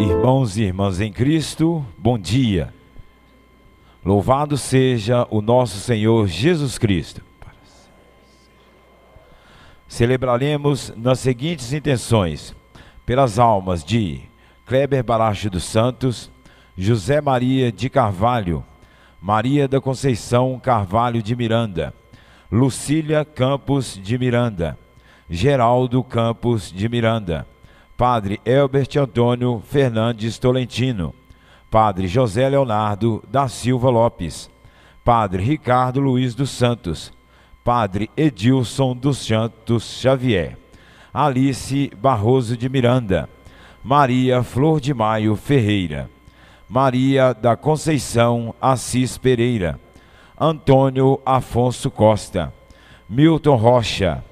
Irmãos e irmãs em Cristo, bom dia. Louvado seja o nosso Senhor Jesus Cristo. Celebraremos nas seguintes intenções: pelas almas de Kleber Baracho dos Santos, José Maria de Carvalho, Maria da Conceição Carvalho de Miranda, Lucília Campos de Miranda, Geraldo Campos de Miranda, Padre Elbert Antônio Fernandes Tolentino, Padre José Leonardo da Silva Lopes, Padre Ricardo Luiz dos Santos, Padre Edilson dos Santos Xavier, Alice Barroso de Miranda, Maria Flor de Maio Ferreira, Maria da Conceição Assis Pereira, Antônio Afonso Costa, Milton Rocha,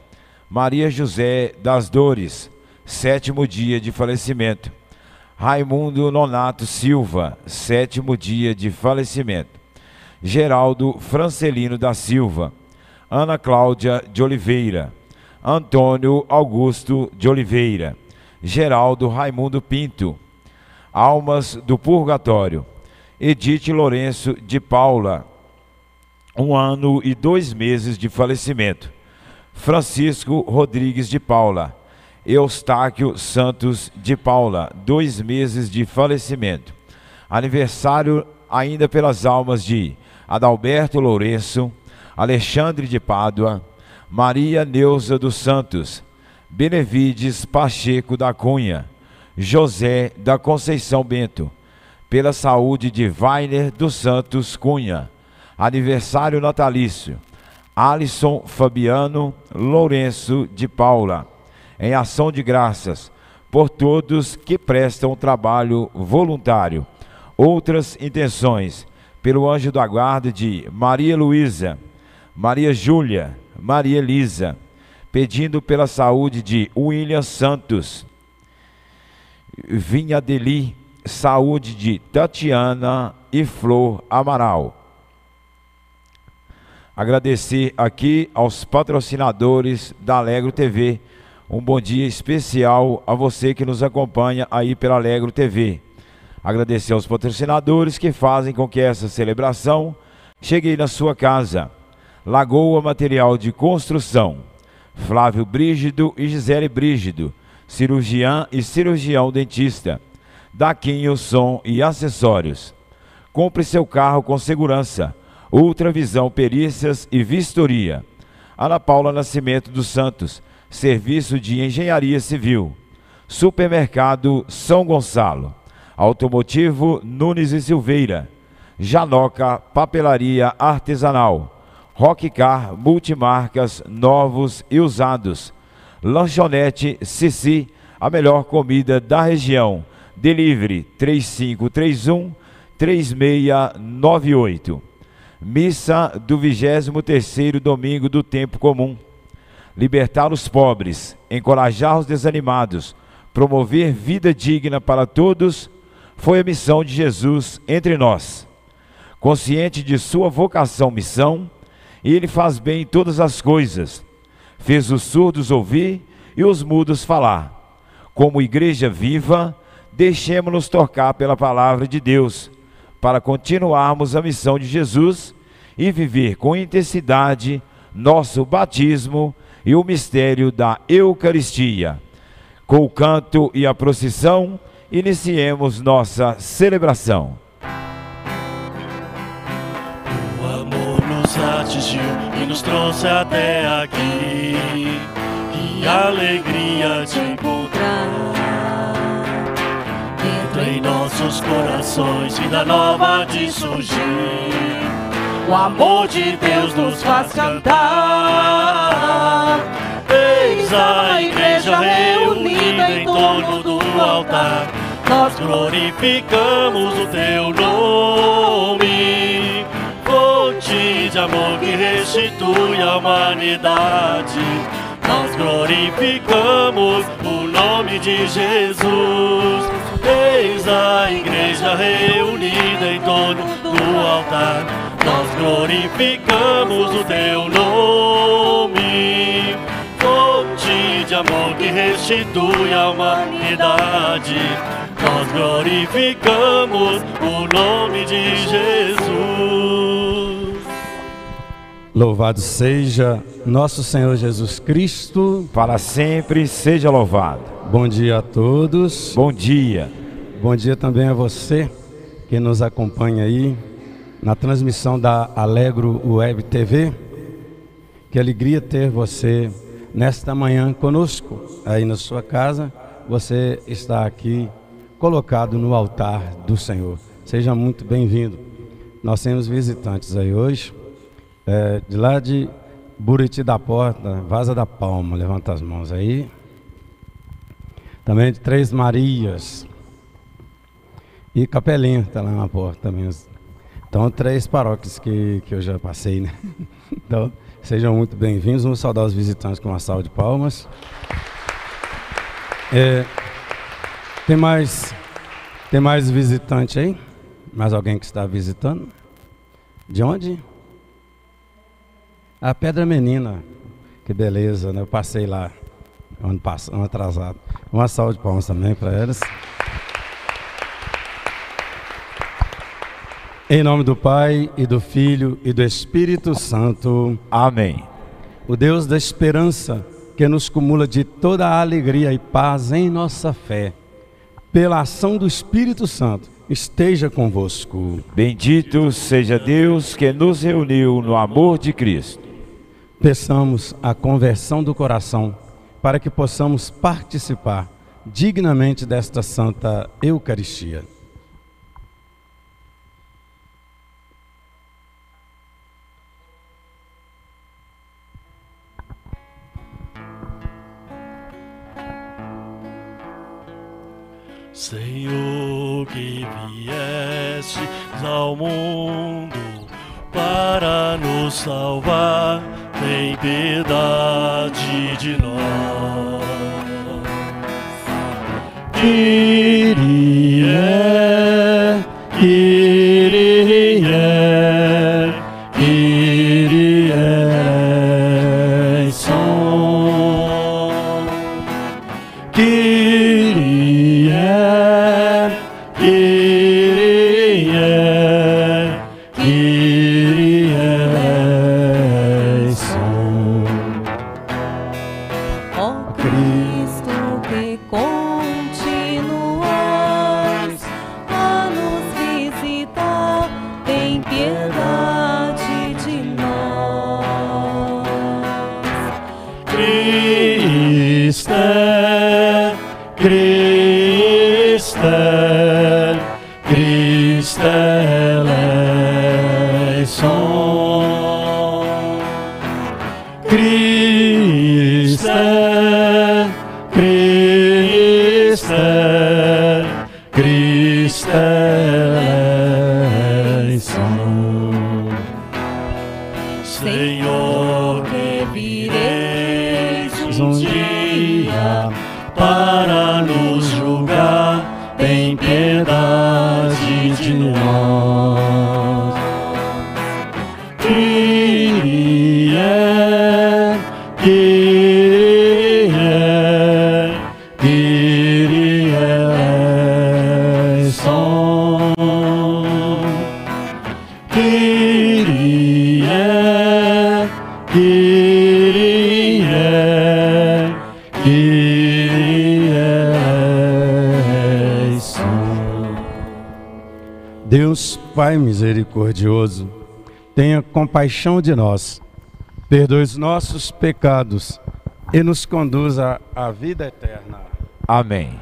Maria José das Dores, sétimo dia de falecimento. Raimundo Nonato Silva, sétimo dia de falecimento. Geraldo Francelino da Silva, Ana Cláudia de Oliveira, Antônio Augusto de Oliveira, Geraldo Raimundo Pinto, Almas do Purgatório, Edith Lourenço de Paula, um ano e dois meses de falecimento. Francisco Rodrigues de Paula, Eustáquio Santos de Paula, dois meses de falecimento. Aniversário ainda pelas almas de Adalberto Lourenço, Alexandre de Pádua, Maria Neuza dos Santos, Benevides Pacheco da Cunha, José da Conceição Bento, pela saúde de Vainer dos Santos Cunha, aniversário natalício, Alisson Fabiano Lourenço de Paula, em ação de graças por todos que prestam trabalho voluntário. Outras intenções, pelo anjo da guarda de Maria Luísa, Maria Júlia, Maria Elisa, pedindo pela saúde de William Santos, Vinha Deli, saúde de Tatiana e Flor Amaral. Agradecer aqui aos patrocinadores da Alegro TV. Um bom dia especial a você que nos acompanha aí pela Alegro TV. Agradecer aos patrocinadores que fazem com que essa celebração chegue na sua casa. Lagoa Material de Construção, Flávio Brígido e Gisele Brígido, cirurgiã e cirurgião dentista, Daquinho Som e Acessórios. Compre seu carro com segurança, Ultravisão Perícias e Vistoria. Ana Paula Nascimento dos Santos, Serviço de Engenharia Civil. Supermercado São Gonçalo. Automotivo Nunes e Silveira. Janoca Papelaria Artesanal. Rockcar Multimarcas Novos e Usados. Lanchonete Cici, a melhor comida da região. Delivery 3531 3698. Missa do 23º domingo do tempo comum. Libertar os pobres, encorajar os desanimados, promover vida digna para todos, foi a missão de Jesus entre nós. Consciente de sua vocação missão, ele faz bem todas as coisas. Fez os surdos ouvir e os mudos falar. Como igreja viva, deixemos-nos tocar pela palavra de Deus para continuarmos a missão de Jesus e viver com intensidade nosso batismo e o mistério da Eucaristia. Com o canto e a procissão, iniciemos nossa celebração. O amor nos atingiu e nos trouxe até aqui. Que alegria te encontrar. Entra em nossos corações, vida nova de surgir. O amor de Deus nos faz cantar. Eis a igreja reunida em torno do altar. Nós glorificamos o teu nome. Fonte de amor que restitui a humanidade. Nós glorificamos o nome de Jesus. Eis a igreja reunida em torno do altar. Nós glorificamos o teu nome. Fonte de amor que restitui a humanidade. nós glorificamos o nome de Jesus. Louvado seja nosso Senhor Jesus Cristo. Para sempre seja louvado. Bom dia a todos. Bom dia. Bom dia também a você que nos acompanha aí na transmissão da Alegro Web TV. Que alegria ter você nesta manhã conosco, aí na sua casa. Você está aqui colocado no altar do Senhor. Seja muito bem-vindo. Nós temos visitantes aí hoje, é, de lá de Buriti da Porta, Vaza da Palma, levanta as mãos aí. Também de Três Marias. E Capelinha está lá na porta também. Então, três paróquias que, que eu já passei, né? Então, sejam muito bem-vindos. Vamos saudar os visitantes com uma salva de palmas. É, tem mais tem mais visitante aí? Mais alguém que está visitando? De onde? A Pedra Menina. Que beleza, né? Eu passei lá ano passado, ano atrasado. Uma salva de palmas também para elas. Em nome do Pai e do Filho e do Espírito Santo. Amém. O Deus da esperança que nos cumula de toda a alegria e paz em nossa fé, pela ação do Espírito Santo, esteja convosco. Bendito seja Deus que nos reuniu no amor de Cristo. Peçamos a conversão do coração para que possamos participar dignamente desta santa Eucaristia. Ao mundo para nos salvar, tem piedade de nós. Kyrie, Deus Pai misericordioso, tenha compaixão de nós, perdoe os nossos pecados e nos conduza à vida eterna. Amém.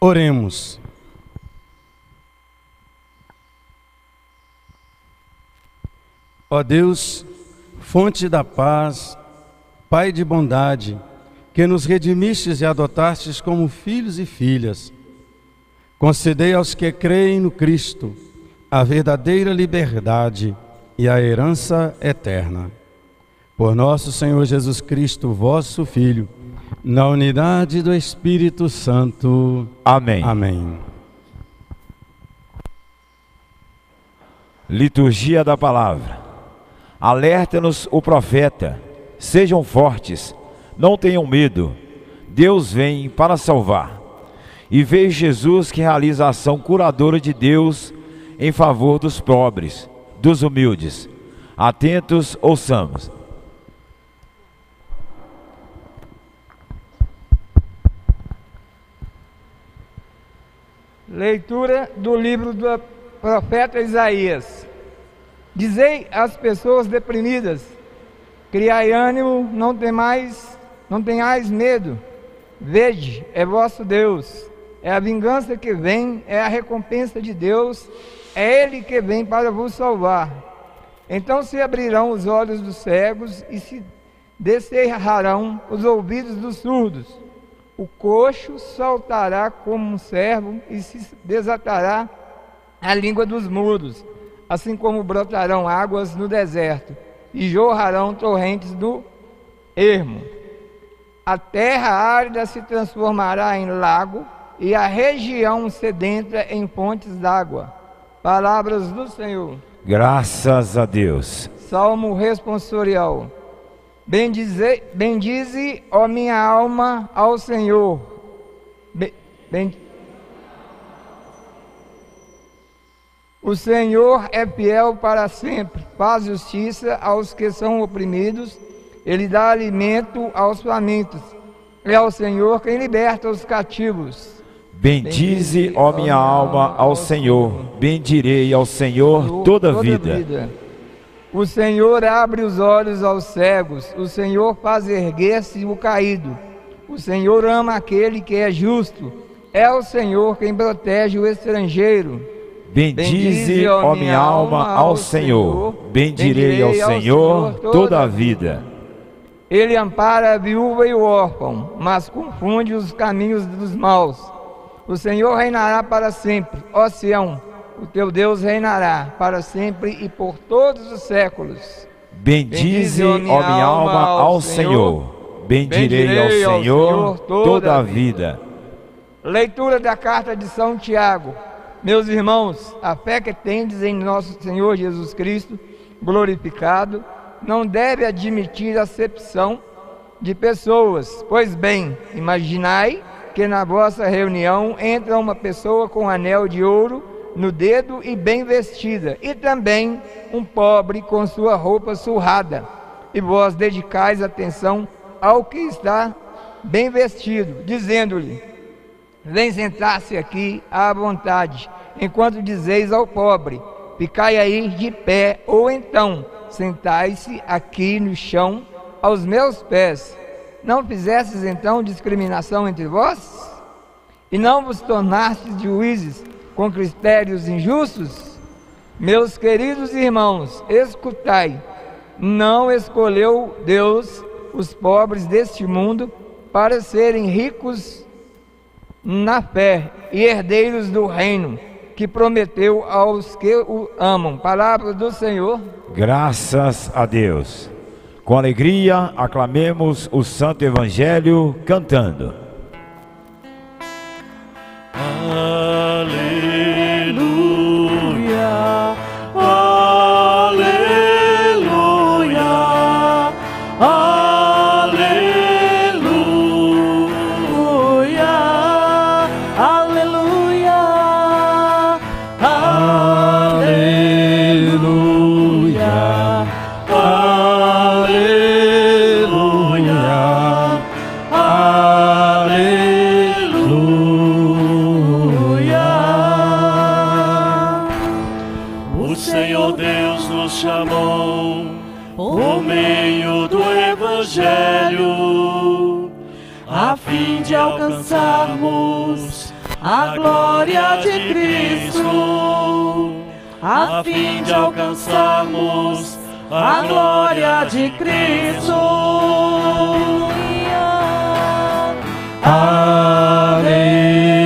Oremos. Ó Deus, fonte da paz, Pai de bondade, que nos redimistes e adotastes como filhos e filhas, concedei aos que creem no Cristo a verdadeira liberdade e a herança eterna. Por nosso Senhor Jesus Cristo, vosso Filho, na unidade do Espírito Santo. Amém. Amém. Liturgia da palavra. Alerta-nos o profeta. Sejam fortes, não tenham medo. Deus vem para salvar. E vejo Jesus que realiza a ação curadora de Deus em favor dos pobres, dos humildes. Atentos, ouçamos. Leitura do livro do profeta Isaías. Dizei às pessoas deprimidas: criai ânimo, não temais, não tenhais medo. Vede, é vosso Deus. É a vingança que vem, é a recompensa de Deus, é Ele que vem para vos salvar. Então se abrirão os olhos dos cegos e se descerrarão os ouvidos dos surdos o coxo saltará como um servo e se desatará a língua dos mudos, assim como brotarão águas no deserto e jorrarão torrentes do ermo. A terra árida se transformará em lago e a região sedenta em fontes d'água. Palavras do Senhor. Graças a Deus. Salmo responsorial. Bendize, bendize, ó minha alma, ao Senhor. Ben, o Senhor é fiel para sempre, faz justiça aos que são oprimidos, Ele dá alimento aos famintos. É o Senhor quem liberta os cativos. Bendize, ó minha alma, ao Senhor. Bendirei ao Senhor toda a vida. vida. O Senhor abre os olhos aos cegos, o Senhor faz erguer-se o caído. O Senhor ama aquele que é justo. É o Senhor quem protege o estrangeiro. Bendize, ó minha alma, ao Senhor. Bendirei ao Senhor toda a vida. Ele ampara a viúva e o órfão, mas confunde os caminhos dos maus. O Senhor reinará para sempre, ó Sião o teu Deus reinará para sempre e por todos os séculos. Bendize, ó minha, alma, ao Senhor. Bendirei, ao Senhor toda a vida. Leitura da carta de São Tiago. Meus irmãos, a fé que tendes em nosso Senhor Jesus Cristo, glorificado, não deve admitir acepção de pessoas. Pois bem, imaginai que na vossa reunião entra uma pessoa com um anel de ouro no dedo e bem vestida, e também um pobre com sua roupa surrada. E vós dedicais atenção ao que está bem vestido, dizendo-lhe: Vem sentar-se aqui à vontade, enquanto dizeis ao pobre: Ficai aí de pé, ou então sentai-se aqui no chão aos meus pés. Não fizestes então discriminação entre vós? E não vos tornastes juízes com critérios injustos? Meus queridos irmãos, escutai: não escolheu Deus os pobres deste mundo para serem ricos na fé e herdeiros do reino que prometeu aos que o amam. Palavra do Senhor. Graças a Deus. Com alegria aclamemos o Santo Evangelho cantando. Alcançarmos a glória de Cristo, a fim de alcançarmos a glória de Cristo. Aleluia.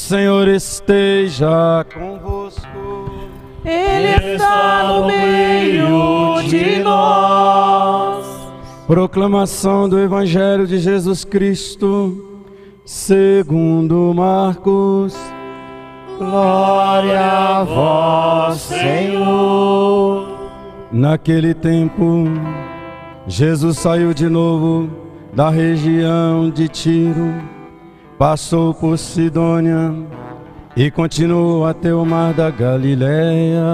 Senhor esteja convosco. Ele está no meio de nós. Proclamação do Evangelho de Jesus Cristo, segundo Marcos. Glória a vós, Senhor. Naquele tempo, Jesus saiu de novo da região de Tiro, passou por Sidônia e continuou até o mar da Galileia,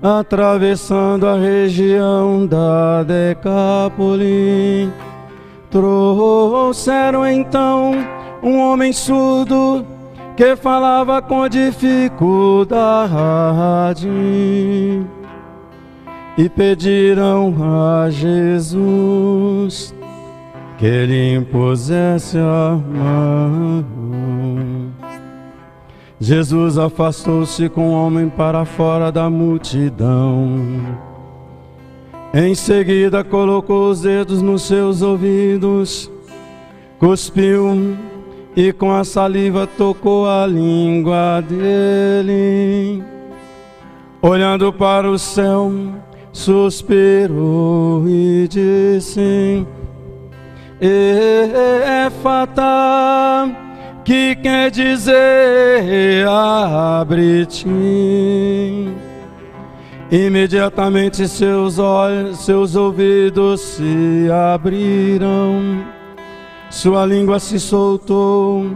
atravessando a região da Decápole. Trouxeram então um homem surdo que falava com dificuldade e pediram a Jesus que lhe impusesse a mão. Jesus afastou-se com o homem para fora da multidão. Em seguida colocou os dedos nos seus ouvidos, cuspiu e com a saliva tocou a língua dele. Olhando para o céu, suspirou e disse: É fatal que quer dizer abre-te. Imediatamente seus olhos, seus ouvidos se abriram, sua língua se soltou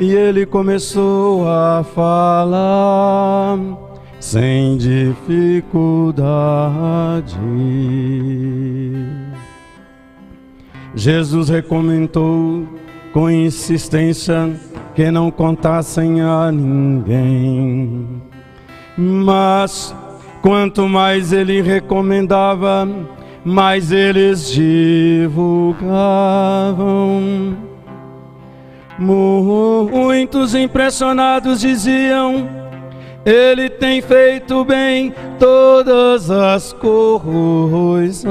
e ele começou a falar sem dificuldade. Jesus recomendou com insistência que não contassem a ninguém. Mas quanto mais ele recomendava, mais eles divulgavam. Muitos impressionados diziam: Ele tem feito bem todas as coisas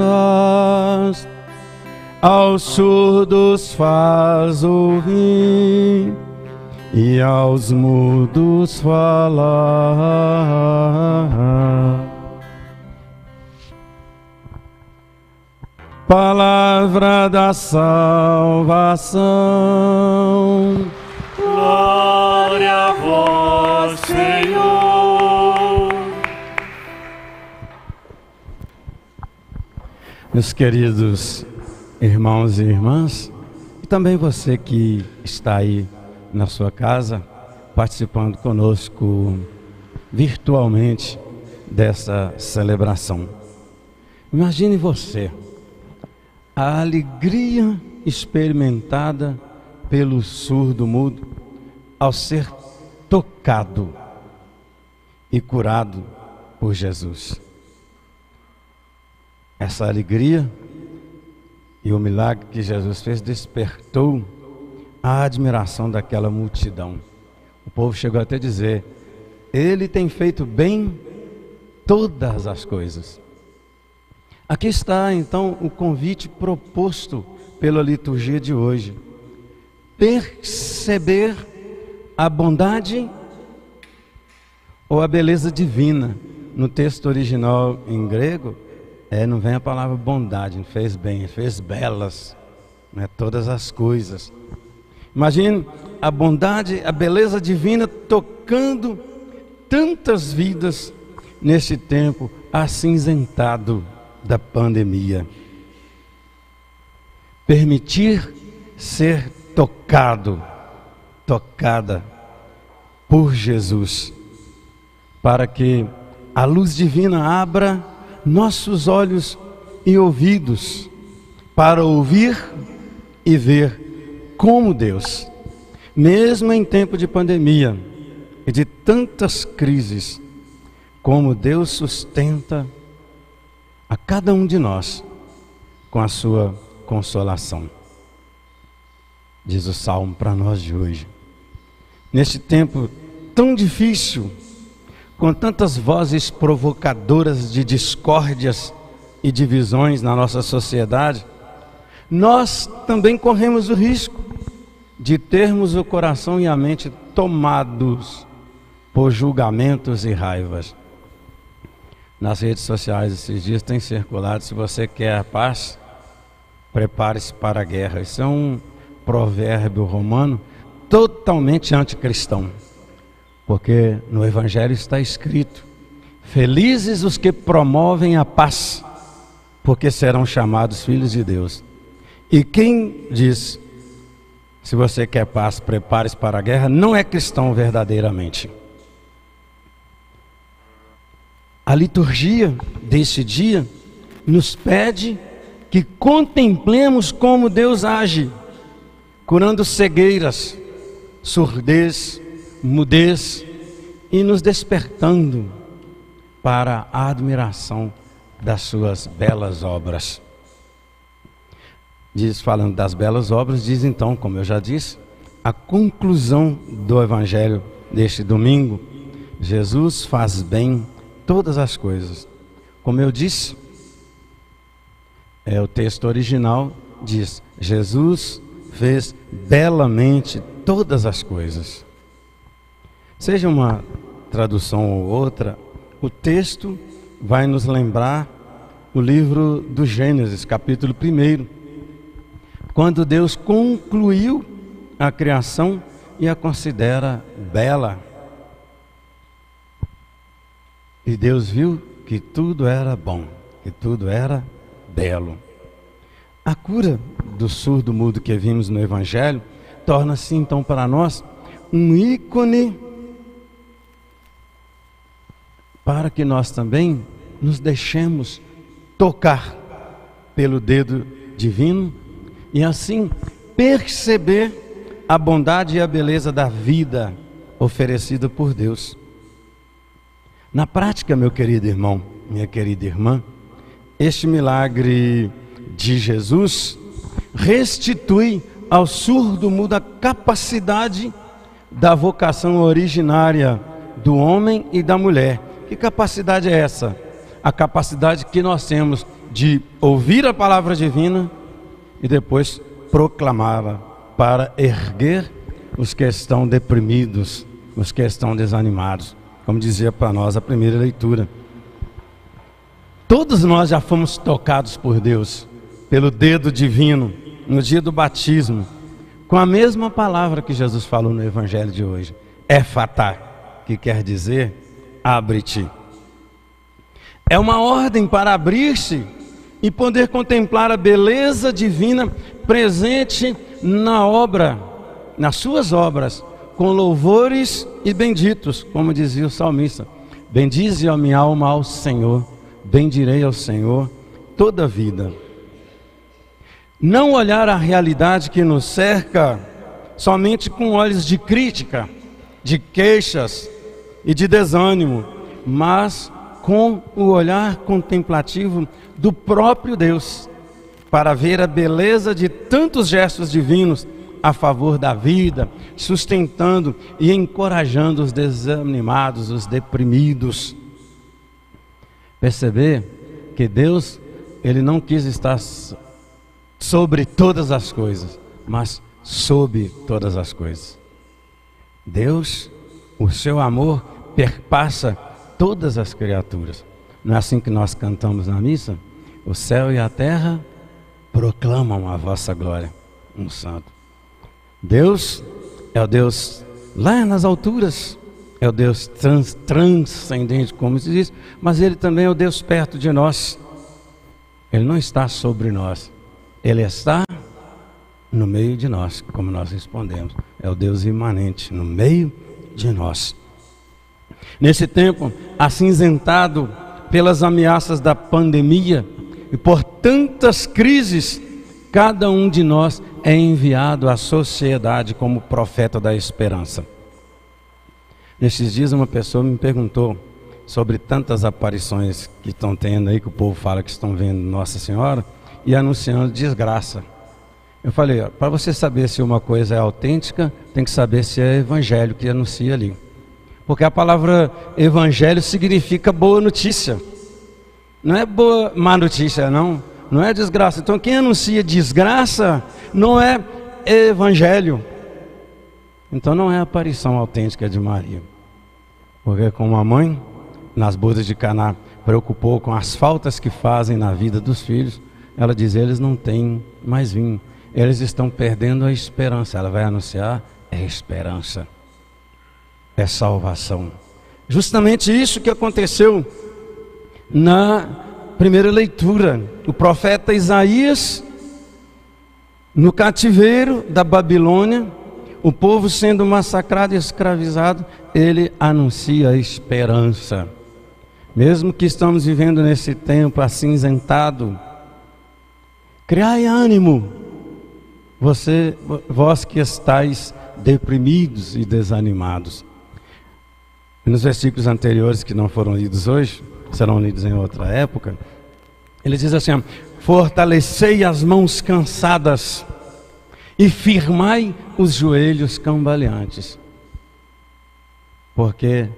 aos surdos faz ouvir e aos mudos falar. Palavra da salvação. Glória a vós, Senhor. Meus queridos irmãos e irmãs, e também você que está aí na sua casa, participando conosco virtualmente dessa celebração. Imagine você, a alegria experimentada pelo surdo mudo ao ser tocado e curado por Jesus. Essa alegria e o milagre que Jesus fez despertou a admiração daquela multidão. O povo chegou até a dizer: Ele tem feito bem todas as coisas. Aqui está então o convite proposto pela liturgia de hoje. Perceber a bondade ou a beleza divina. No texto original em grego, é, não vem a palavra bondade, fez bem, fez belas, né, todas as coisas. Imagine a bondade, a beleza divina tocando tantas vidas neste tempo acinzentado da pandemia. Permitir ser tocado, tocada por Jesus, para que a luz divina abra nossos olhos e ouvidos para ouvir e ver como Deus, mesmo em tempo de pandemia e de tantas crises, como Deus sustenta a cada um de nós com a sua consolação. Diz o salmo para nós de hoje. Neste tempo tão difícil, com tantas vozes provocadoras de discórdias e divisões na nossa sociedade, nós também corremos o risco de termos o coração e a mente tomados por julgamentos e raivas. Nas redes sociais esses dias tem circulado, se você quer a paz, prepare-se para a guerra. Isso é um provérbio romano totalmente anticristão. Porque no Evangelho está escrito: Felizes os que promovem a paz, porque serão chamados filhos de Deus. E quem diz, se você quer paz, prepare-se para a guerra, não é cristão verdadeiramente. A liturgia deste dia nos pede que contemplemos como Deus age, curando cegueiras, surdez, mudez e nos despertando para a admiração das suas belas obras. Diz, falando das belas obras, diz então, como eu já disse, a conclusão do evangelho deste domingo. Jesus faz bem todas as coisas. Como eu disse, é o texto original diz: Jesus fez belamente todas as coisas. Seja uma tradução ou outra, o texto vai nos lembrar o livro do Gênesis, capítulo 1, quando Deus concluiu a criação e a considera bela. E Deus viu que tudo era bom, que tudo era belo. A cura do surdo mudo que vimos no Evangelho torna-se então para nós um ícone para que nós também nos deixemos tocar pelo dedo divino e assim perceber a bondade e a beleza da vida oferecida por Deus. Na prática, meu querido irmão, minha querida irmã, este milagre de Jesus restitui ao surdo mudo a capacidade da vocação originária do homem e da mulher. Que capacidade é essa? A capacidade que nós temos de ouvir a palavra divina e depois proclamá-la para erguer os que estão deprimidos, os que estão desanimados, como dizia para nós a primeira leitura. Todos nós já fomos tocados por Deus, pelo dedo divino no dia do batismo, com a mesma palavra que Jesus falou no evangelho de hoje, é fatá, que quer dizer abre-te. É uma ordem para abrir-se e poder contemplar a beleza divina presente na obra, nas suas obras, com louvores e benditos, como dizia o salmista. Bendize a minha alma ao Senhor, bendirei ao Senhor toda a vida. Não olhar a realidade que nos cerca somente com olhos de crítica, de queixas e de desânimo, mas com o olhar contemplativo do próprio Deus, para ver a beleza de tantos gestos divinos a favor da vida, sustentando e encorajando os desanimados, os deprimidos. Perceber que Deus, ele não quis estar sobre todas as coisas, mas sob todas as coisas. Deus, o seu amor perpassa todas as criaturas. Não é assim que nós cantamos na missa? O céu e a terra proclamam a vossa glória, um santo. Deus é o Deus lá nas alturas, é o Deus trans, transcendente, como se diz, mas Ele também é o Deus perto de nós. Ele não está sobre nós, Ele está no meio de nós, como nós respondemos. É o Deus imanente no meio de nós. Nesse tempo acinzentado pelas ameaças da pandemia e por tantas crises, cada um de nós é enviado à sociedade como profeta da esperança. Nesses dias, uma pessoa me perguntou sobre tantas aparições que estão tendo aí, que o povo fala que estão vendo Nossa Senhora e anunciando desgraça. Eu falei, para você saber se uma coisa é autêntica, tem que saber se é evangelho que anuncia ali. Porque a palavra evangelho significa boa notícia. Não é boa má notícia, não. Não é desgraça. Então quem anuncia desgraça não é evangelho. Então não é a aparição autêntica de Maria. Porque como a mãe, nas bodas de Caná, preocupou com as faltas que fazem na vida dos filhos, ela diz: eles não têm mais vinho, eles estão perdendo a esperança. Ela vai anunciar: é esperança, é salvação. Justamente isso que aconteceu na primeira leitura. O profeta Isaías, no cativeiro da Babilônia, o povo sendo massacrado e escravizado, ele anuncia a esperança. Mesmo que estamos vivendo nesse tempo acinzentado, criai ânimo, você, vós que estáis deprimidos e desanimados. Nos versículos anteriores que não foram lidos hoje, serão lidos em outra época, ele diz assim: Fortalecei as mãos cansadas e firmai os joelhos cambaleantes. Porque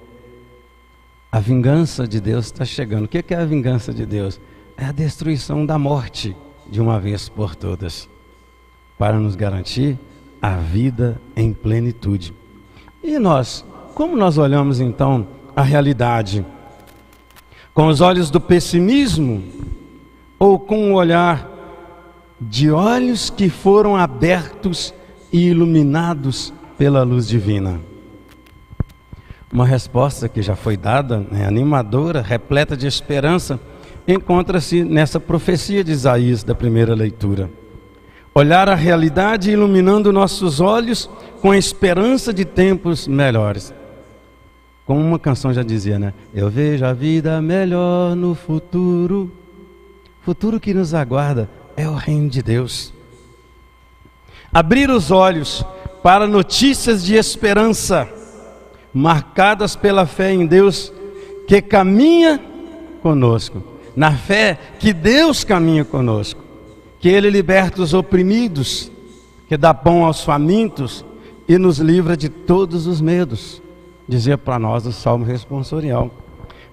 a vingança de Deus está chegando. O que é a vingança de Deus? É a destruição da morte de uma vez por todas, para nos garantir a vida em plenitude. E nós, como nós olhamos então a realidade? Com os olhos do pessimismo ou com o olhar de olhos que foram abertos e iluminados pela luz divina? Uma resposta que já foi dada, né, animadora, repleta de esperança, encontra-se nessa profecia de Isaías da primeira leitura. Olhar a realidade iluminando nossos olhos com a esperança de tempos melhores. Como uma canção já dizia, né? Eu vejo a vida melhor no futuro. Futuro que nos aguarda é o reino de Deus. Abrir os olhos para notícias de esperança marcadas pela fé em Deus que caminha conosco, na fé que Deus caminha conosco, que Ele liberta os oprimidos, que dá pão aos famintos e nos livra de todos os medos, dizia para nós o Salmo responsorial.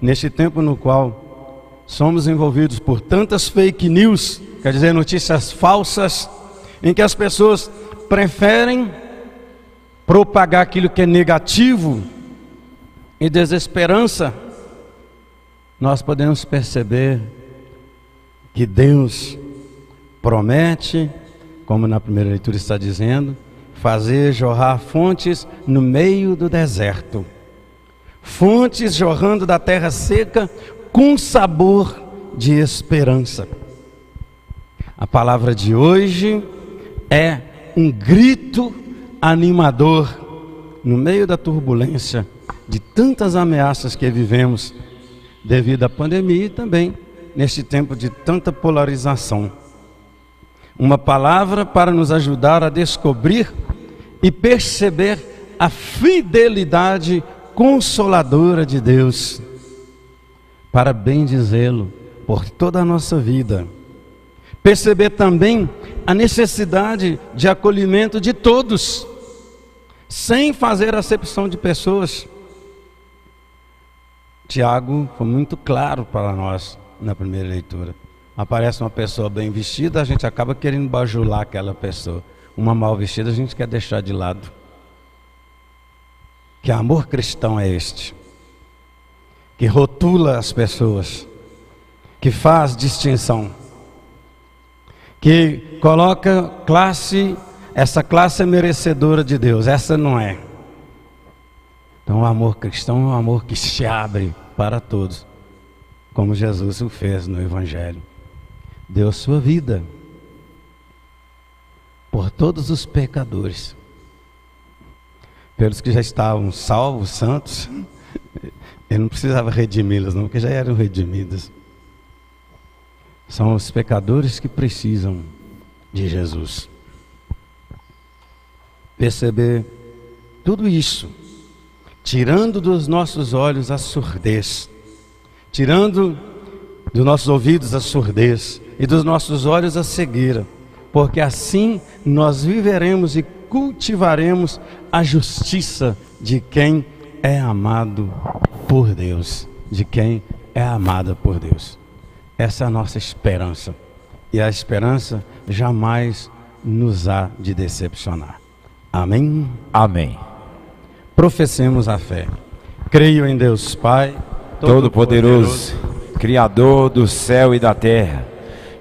Neste tempo no qual somos envolvidos por tantas fake news, quer dizer, notícias falsas, em que as pessoas preferem propagar aquilo que é negativo e desesperança, nós podemos perceber que Deus promete, como na primeira leitura está dizendo, fazer jorrar fontes no meio do deserto. Fontes jorrando da terra seca com sabor de esperança. A palavra de hoje é um grito animador no meio da turbulência de tantas ameaças que vivemos devido à pandemia e também neste tempo de tanta polarização. Uma palavra para nos ajudar a descobrir e perceber a fidelidade consoladora de Deus, para bem dizê-lo por toda a nossa vida. Perceber também a necessidade de acolhimento de todos, sem fazer acepção de pessoas. Tiago foi muito claro para nós na primeira leitura. Aparece uma pessoa bem vestida, a gente acaba querendo bajular aquela pessoa. Uma mal vestida a gente quer deixar de lado. Que amor cristão é este? Que rotula as pessoas, que faz distinção, que coloca classe, essa classe é merecedora de Deus, essa não é. Então, o amor cristão é um amor que se abre para todos, como Jesus o fez no Evangelho. Deu sua vida por todos os pecadores, pelos que já estavam salvos, santos. Ele não precisava redimi-los, não, porque já eram redimidos. São os pecadores que precisam de Jesus. Perceber tudo isso tirando dos nossos olhos a surdez, tirando dos nossos ouvidos a surdez e dos nossos olhos a cegueira, porque assim nós viveremos e cultivaremos a justiça de quem é amado por Deus, de quem é amada por Deus. Essa é a nossa esperança. E a esperança jamais nos há de decepcionar. Amém? Amém. Professemos a fé. Creio em Deus Pai, Todo-Poderoso, Criador do céu e da terra,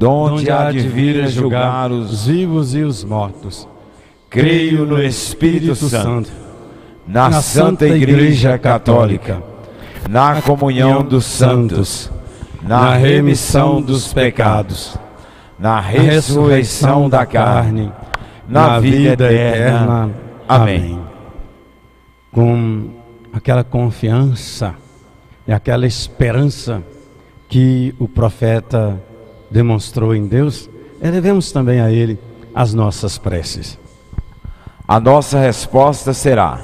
donde há de vir a julgar os vivos e os mortos. Creio no Espírito Santo, na Santa Igreja Católica, na comunhão dos santos, na remissão dos pecados, na ressurreição da carne, na vida eterna. Amém. Com aquela confiança e aquela esperança que o profeta demonstrou em Deus, elevemos também a Ele as nossas preces. A nossa resposta será: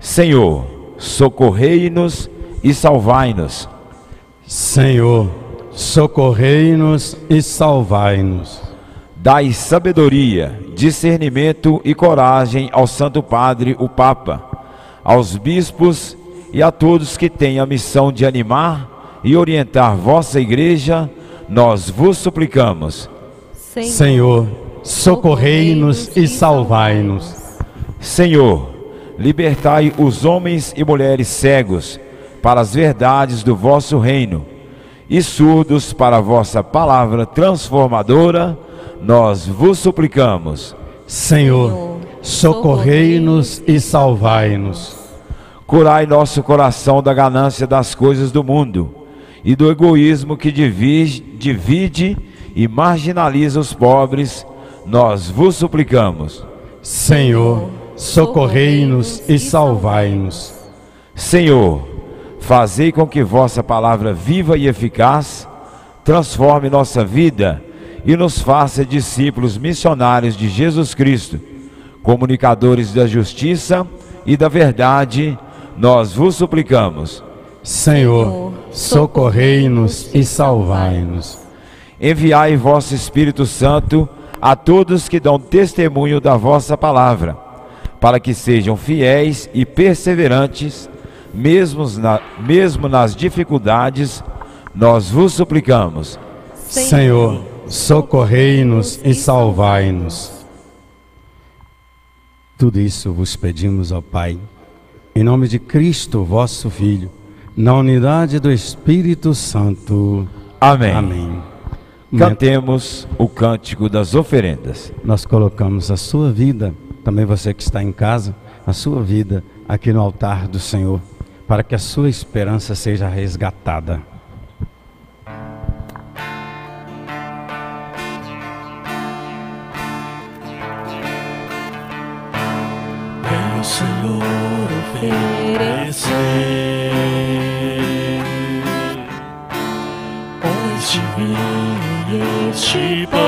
Senhor, socorrei-nos e salvai-nos. Senhor, socorrei-nos e salvai-nos. Dai sabedoria, discernimento e coragem ao Santo Padre, o Papa, aos bispos e a todos que têm a missão de animar e orientar vossa igreja nós vos suplicamos. Senhor, socorrei-nos e salvai-nos. Senhor, libertai os homens e mulheres cegos para as verdades do vosso reino e surdos para a vossa palavra transformadora, nós vos suplicamos. Senhor, socorrei-nos e salvai-nos. Curai nosso coração da ganância das coisas do mundo e do egoísmo que divide, divide e marginaliza os pobres, nós vos suplicamos. Senhor, socorrei-nos e salvai-nos. Senhor, fazei com que vossa palavra viva e eficaz transforme nossa vida e nos faça discípulos missionários de Jesus Cristo, comunicadores da justiça e da verdade, nós vos suplicamos. Senhor, socorrei-nos e salvai-nos. Enviai vosso Espírito Santo a todos que dão testemunho da vossa palavra, para que sejam fiéis e perseverantes, mesmo, na, mesmo nas dificuldades, nós vos suplicamos. Senhor, socorrei-nos e salvai-nos. Tudo isso vos pedimos, ó Pai, em nome de Cristo, vosso Filho na unidade do Espírito Santo. Amém. Amém. Cantemos o cântico das oferendas. Nós colocamos a sua vida, também você que está em casa, a sua vida aqui no altar do Senhor, para que a sua esperança seja resgatada. Meu Senhor oferecer. Este pão.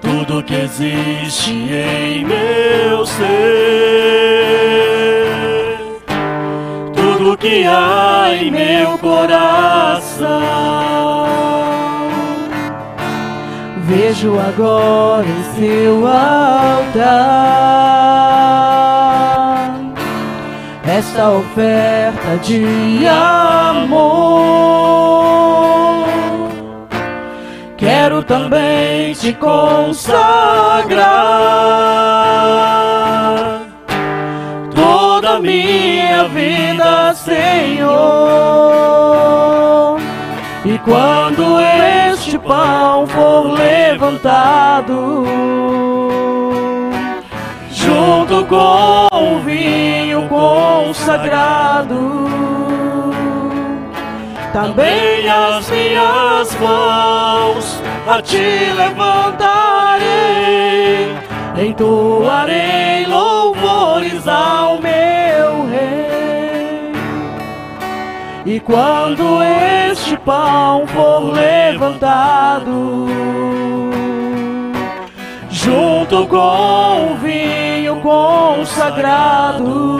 Tudo que existe em meu ser, tudo que há em meu coração. Vejo agora em seu altar esta oferta de amor. Quero também te consagrar toda a minha vida, Senhor. E quando este pão for levantado, junto com vinho consagrado. Também as minhas mãos a te levantarei, entoarei louvores ao meu Rei. E quando este pão for levantado, junto com o vinho consagrado.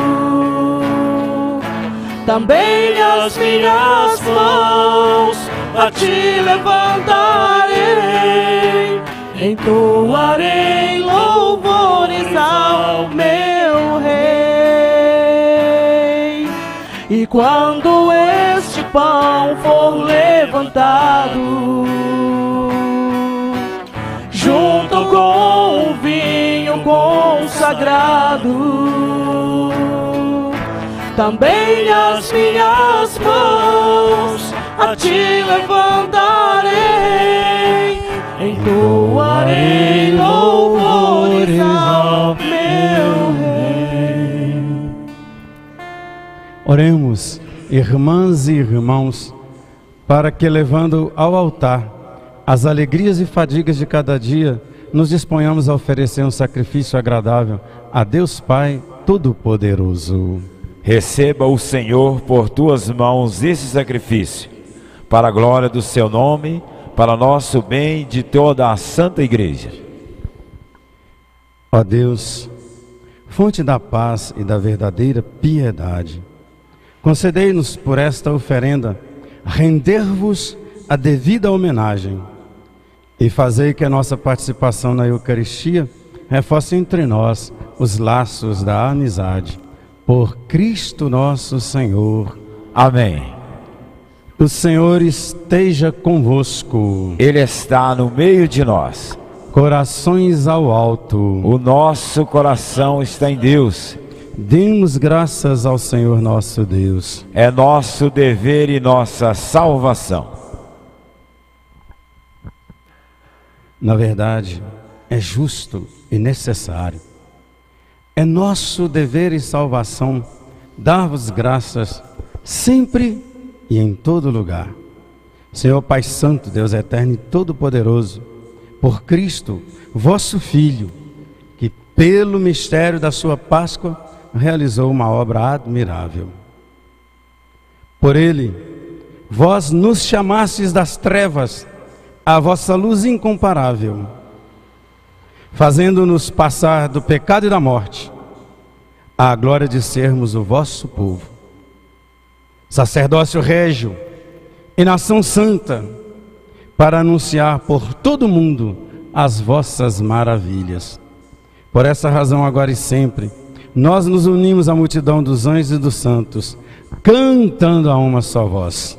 também as minhas mãos a ti levantarei, entoarei louvores ao meu rei. E quando este pão for levantado, com o vinho consagrado, também as minhas mãos a ti levantarei, entoarei louvores ao meu Rei. Oremos, irmãs e irmãos, para que levando ao altar as alegrias e fadigas de cada dia, nos disponhamos a oferecer um sacrifício agradável a Deus Pai Todo-Poderoso. Receba o Senhor por tuas mãos esse sacrifício, para a glória do seu nome, para nosso bem de toda a Santa Igreja. Ó Deus, fonte da paz e da verdadeira piedade, concedei-nos por esta oferenda render-vos a devida homenagem e fazei que a nossa participação na Eucaristia reforce entre nós os laços da amizade por Cristo nosso Senhor. Amém. O Senhor esteja convosco. Ele está no meio de nós. Corações ao alto. O nosso coração está em Deus. Demos graças ao Senhor nosso Deus. É nosso dever e nossa salvação. Na verdade, é justo e necessário é nosso dever e salvação dar-vos graças sempre e em todo lugar. Senhor Pai Santo, Deus Eterno e Todo-Poderoso, por Cristo, vosso Filho, que pelo mistério da sua Páscoa realizou uma obra admirável. Por ele, vós nos chamastes das trevas à vossa luz incomparável fazendo-nos passar do pecado e da morte à glória de sermos o vosso povo, sacerdócio régio e nação santa, para anunciar por todo o mundo as vossas maravilhas. Por essa razão, agora e sempre, nós nos unimos à multidão dos anjos e dos santos, cantando a uma só voz.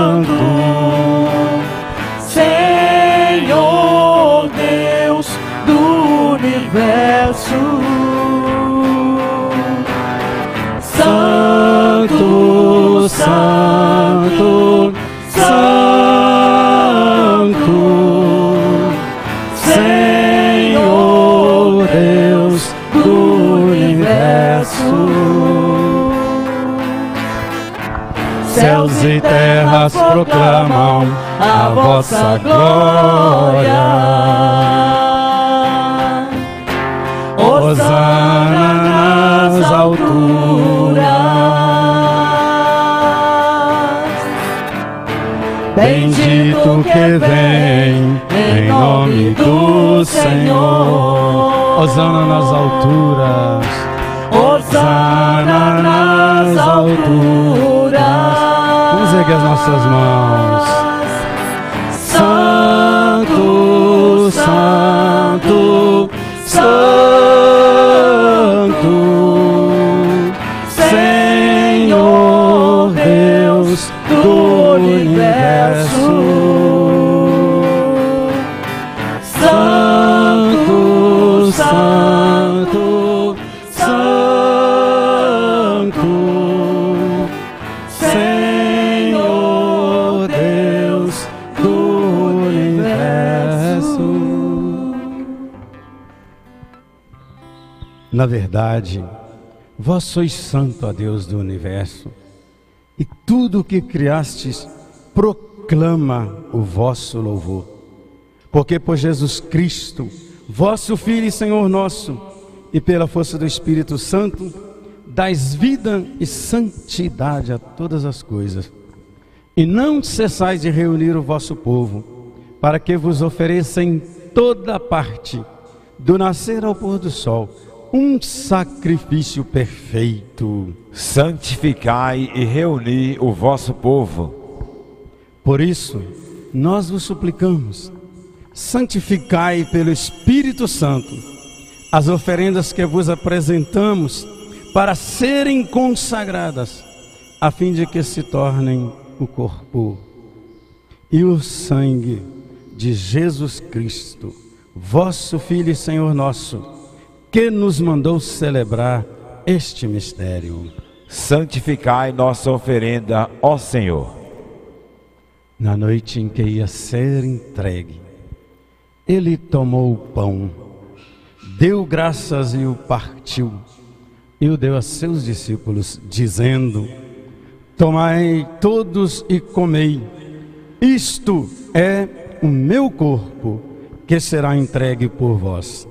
proclamam a vossa glória. Hosana nas alturas. Bendito que vem em nome do Senhor. Hosana nas alturas. Hosana nas alturas. As nossas mãos. Na verdade, vós sois santo, ó Deus do universo, e tudo o que criastes proclama o vosso louvor. Porque por Jesus Cristo, vosso Filho e Senhor nosso, e pela força do Espírito Santo, dais vida e santidade a todas as coisas. E não cessais de reunir o vosso povo, para que vos ofereça em toda parte, do nascer ao pôr do sol, um sacrifício perfeito. Santificai e reuni o vosso povo. Por isso, nós vos suplicamos, santificai pelo Espírito Santo as oferendas que vos apresentamos para serem consagradas, a fim de que se tornem o corpo e o sangue de Jesus Cristo, vosso Filho e Senhor nosso, que nos mandou celebrar este mistério. Santificai nossa oferenda, ó Senhor. Na noite em que ia ser entregue, ele tomou o pão, deu graças e o partiu, e o deu a seus discípulos, dizendo: Tomai todos e comei, isto é o meu corpo que será entregue por vós.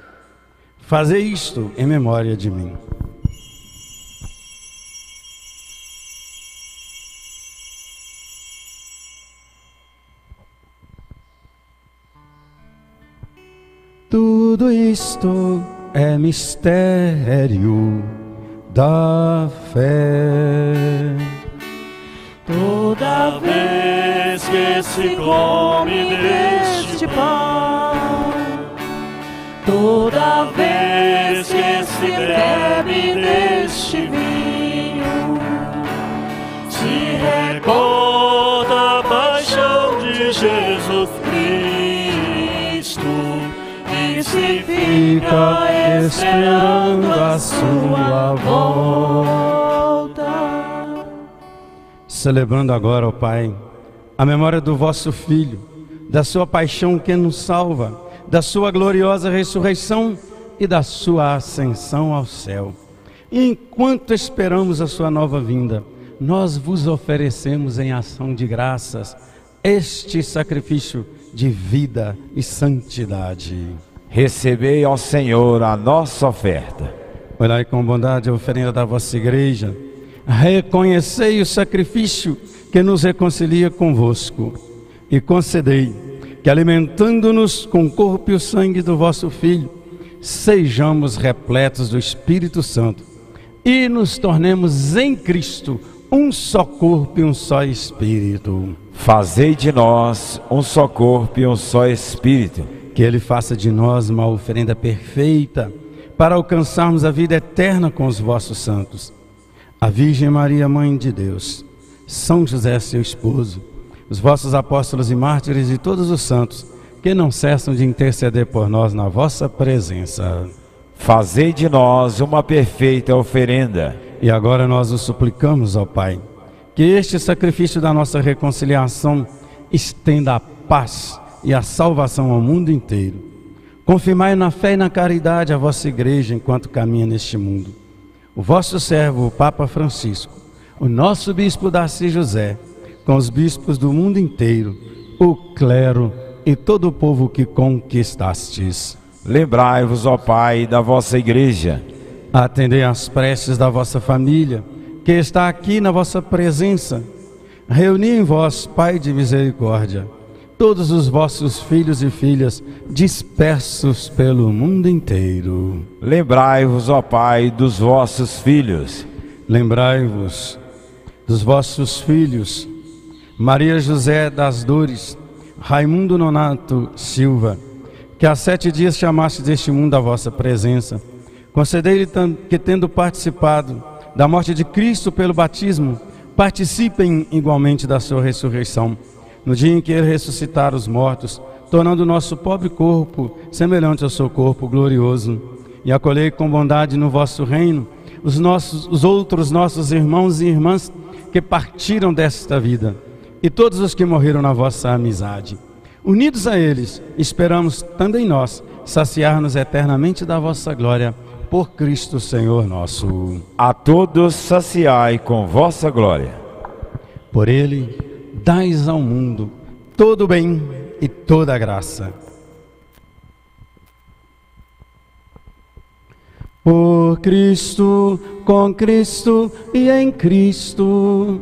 Fazei isto em memória de mim. Tudo isto é mistério da fé. Toda vez que se come deste pão, toda vez que se bebe deste vinho, se recorda a paixão de Jesus se fica esperando a sua volta. Celebrando agora, ó Pai, a memória do vosso Filho, da sua paixão que nos salva, da sua gloriosa ressurreição e da sua ascensão ao céu. E enquanto esperamos a sua nova vinda, nós vos oferecemos em ação de graças este sacrifício de vida e santidade. Recebei ao Senhor a nossa oferta. Olhai com bondade a oferenda da vossa igreja. Reconhecei o sacrifício que nos reconcilia convosco. E concedei que, alimentando-nos com o corpo e o sangue do vosso Filho, sejamos repletos do Espírito Santo e nos tornemos em Cristo um só corpo e um só espírito. Fazei de nós um só corpo e um só espírito que Ele faça de nós uma oferenda perfeita para alcançarmos a vida eterna com os vossos santos. A Virgem Maria, Mãe de Deus, São José, seu esposo, os vossos apóstolos e mártires e todos os santos que não cessam de interceder por nós na vossa presença. Fazei de nós uma perfeita oferenda. E agora nós os suplicamos, ó Pai, que este sacrifício da nossa reconciliação estenda a paz e a salvação ao mundo inteiro. Confirmai na fé e na caridade a vossa igreja enquanto caminha neste mundo. O vosso servo, o Papa Francisco, o nosso bispo Darcy José, com os bispos do mundo inteiro, o clero e todo o povo que conquistastes. Lembrai-vos, ó Pai, da vossa igreja. Atendei às preces da vossa família, que está aqui na vossa presença. Reuni em vós, Pai de misericórdia todos os vossos filhos e filhas dispersos pelo mundo inteiro. Lembrai-vos, ó Pai, dos vossos filhos. Lembrai-vos dos vossos filhos, Maria José das Dores, Raimundo Nonato Silva, que há sete dias chamaste deste mundo a vossa presença. Concedei-lhe que, tendo participado da morte de Cristo pelo batismo, participem igualmente da sua ressurreição no dia em que ele ressuscitar os mortos, tornando o nosso pobre corpo semelhante ao seu corpo glorioso, e acolhei com bondade no vosso reino os, nossos, os outros nossos irmãos e irmãs que partiram desta vida, e todos os que morreram na vossa amizade. Unidos a eles, esperamos também nós saciar-nos eternamente da vossa glória por Cristo Senhor nosso. A todos saciai com vossa glória. Por ele dais ao mundo todo o bem e toda a graça. Por Cristo, com Cristo e em Cristo,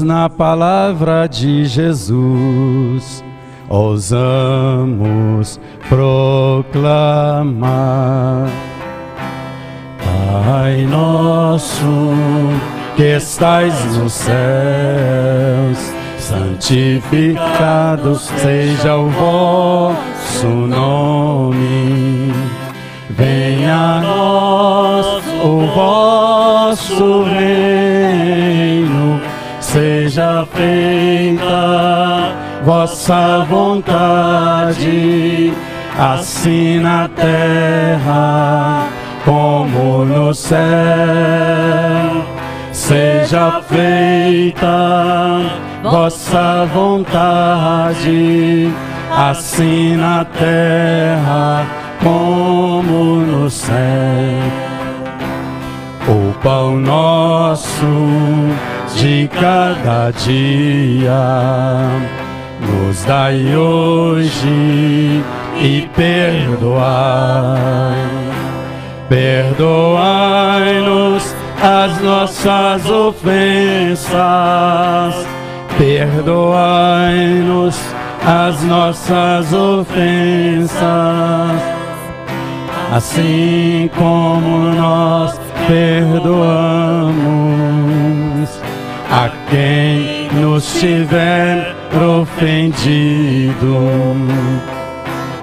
Na palavra de Jesus, ousamos proclamar. Pai nosso que estais nos céus, santificado seja o vosso nome. Venha a nós o vosso reino seja feita vossa vontade, assim na terra como no céu. Seja feita vossa vontade, assim na terra como no céu. O pão nosso de cada dia. Nos dai hoje e perdoai. Perdoai-nos as nossas ofensas. Perdoai-nos as nossas ofensas. Assim como nós perdoamos a quem nos tiver ofendido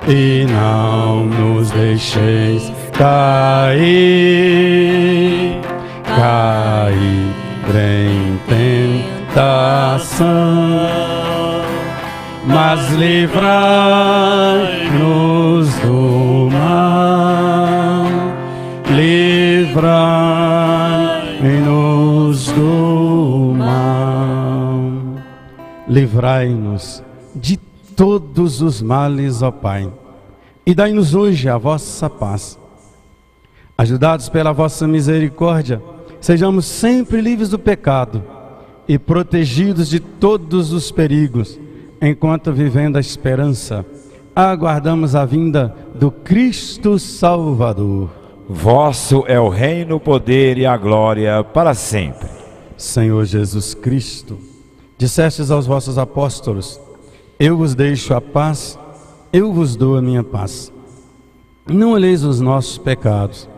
e não nos deixeis cair, cair em tentação, mas livrai-nos do mal, livrai-nos livrai-nos de todos os males, ó Pai, e dai-nos hoje a vossa paz. Ajudados pela vossa misericórdia, sejamos sempre livres do pecado e protegidos de todos os perigos, enquanto vivendo a esperança, aguardamos a vinda do Cristo Salvador. Vosso é o reino, o poder e a glória para sempre. Senhor Jesus Cristo, Dissestes aos vossos apóstolos: Eu vos deixo a paz, eu vos dou a minha paz. Não olheis os nossos pecados,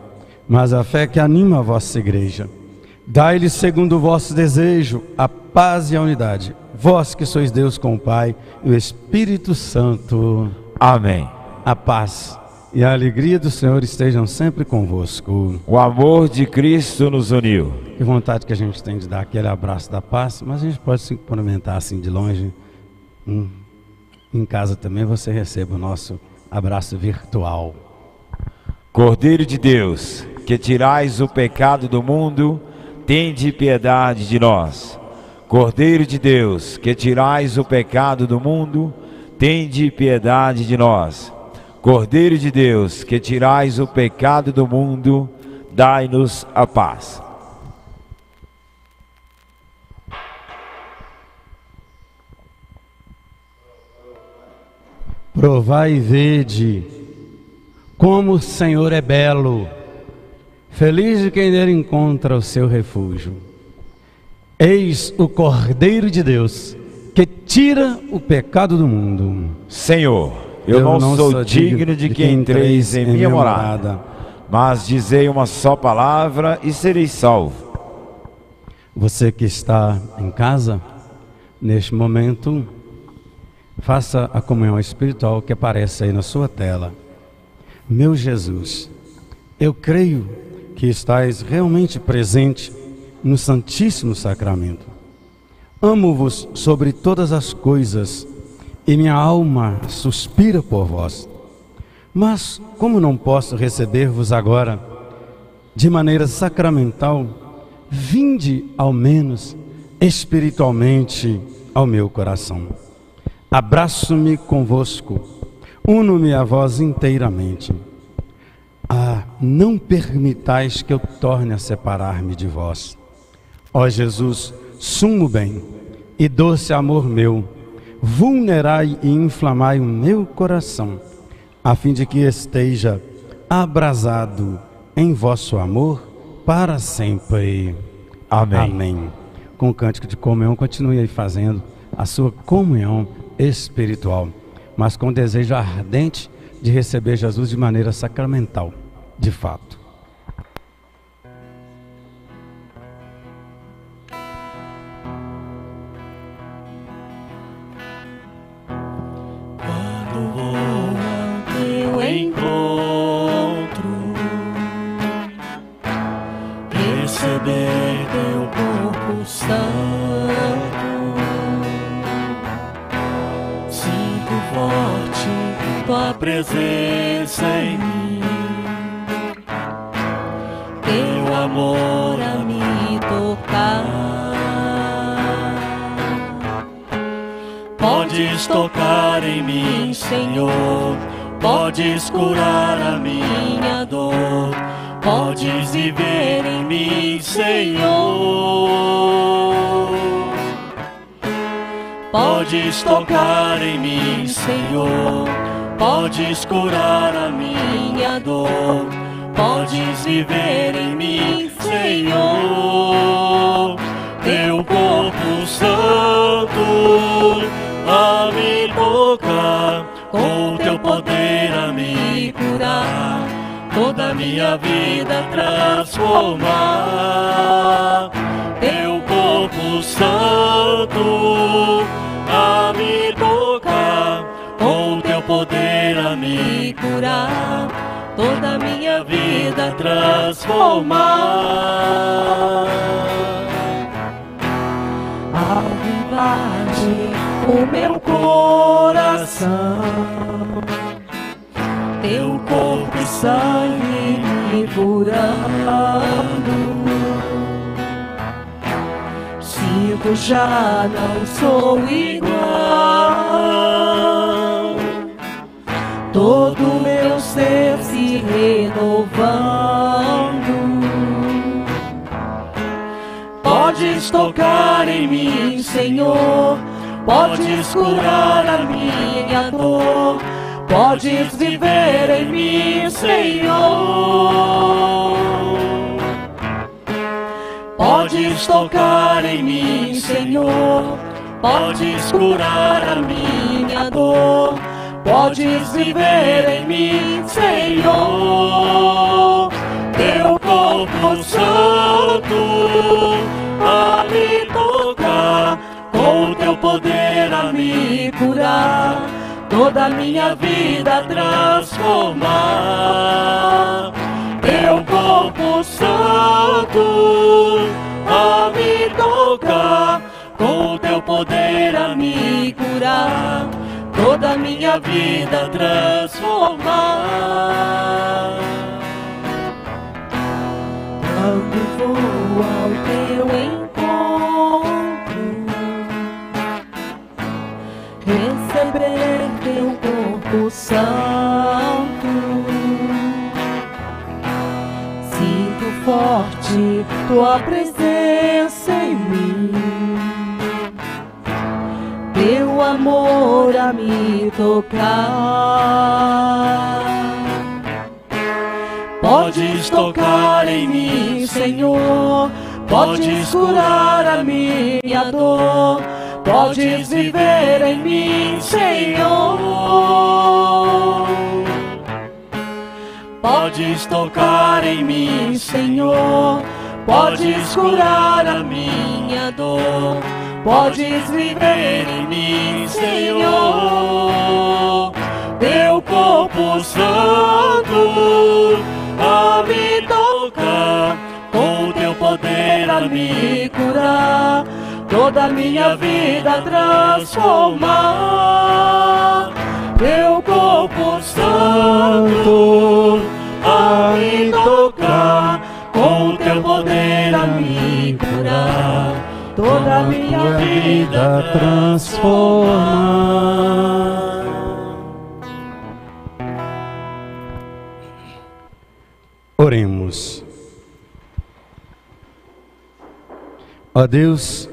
mas a fé que anima a vossa igreja. Dai-lhes segundo o vosso desejo a paz e a unidade. Vós que sois Deus com o Pai e o Espírito Santo. Amém. A paz e a alegria do Senhor estejam sempre convosco. O amor de Cristo nos uniu. Que vontade que a gente tem de dar aquele abraço da paz, mas a gente pode se cumprimentar assim de longe. Hum. Em casa também você receba o nosso abraço virtual. Cordeiro de Deus, que tirais o pecado do mundo, tende piedade de nós. Cordeiro de Deus, que tirais o pecado do mundo, tende piedade de nós. Cordeiro de Deus, que tirais o pecado do mundo, dai-nos a paz. Provai e vede como o Senhor é belo. Feliz de quem nele encontra o seu refúgio. Eis o Cordeiro de Deus que tira o pecado do mundo. Senhor, eu, eu não, não, sou, sou digno de, de que entreis em minha morada, morada, mas dizei uma só palavra e serei salvo. Você que está em casa, neste momento, faça a comunhão espiritual que aparece aí na sua tela. Meu Jesus, eu creio que estás realmente presente no Santíssimo Sacramento. Amo-vos sobre todas as coisas e minha alma suspira por vós. Mas, como não posso receber-vos agora de maneira sacramental, vinde ao menos espiritualmente ao meu coração. Abraço-me convosco, uno-me a vós inteiramente. Ah, não permitais que eu torne a separar-me de vós. Ó Jesus, sumo bem e doce amor meu, vulnerai e inflamai o meu coração, a fim de que esteja abrasado em vosso amor para sempre. Amém. Amém. Com o cântico de comunhão, continue aí fazendo a sua comunhão espiritual, mas com desejo ardente de receber Jesus de maneira sacramental, de fato. Já não sou igual todo meu ser se renovando. Podes tocar em mim, Senhor, podes curar a minha dor, podes viver em mim, Senhor. Podes tocar em mim, Senhor, podes curar a minha dor podes viver em mim, Senhor. Teu corpo santo a me tocar, com teu poder a me curar, toda a minha vida transformar. Teu corpo santo a me tocar, com teu poder a me curar toda minha vida transformar. Quando vou ao teu encontro, receber teu corpo santo, forte tua presença em mim. Teu amor a me tocar. Podes tocar em mim, Senhor. Podes curar a minha dor. Podes viver em mim, Senhor. Podes tocar em mim, Senhor. Podes curar a minha dor. Podes viver em mim, Senhor. Teu corpo santo a me tocar, com teu poder a me curar, toda a minha vida transformar. Teu corpo santo a me tocar, com teu poder a me curar, toda a minha vida transformar. Oremos. Ó Deus,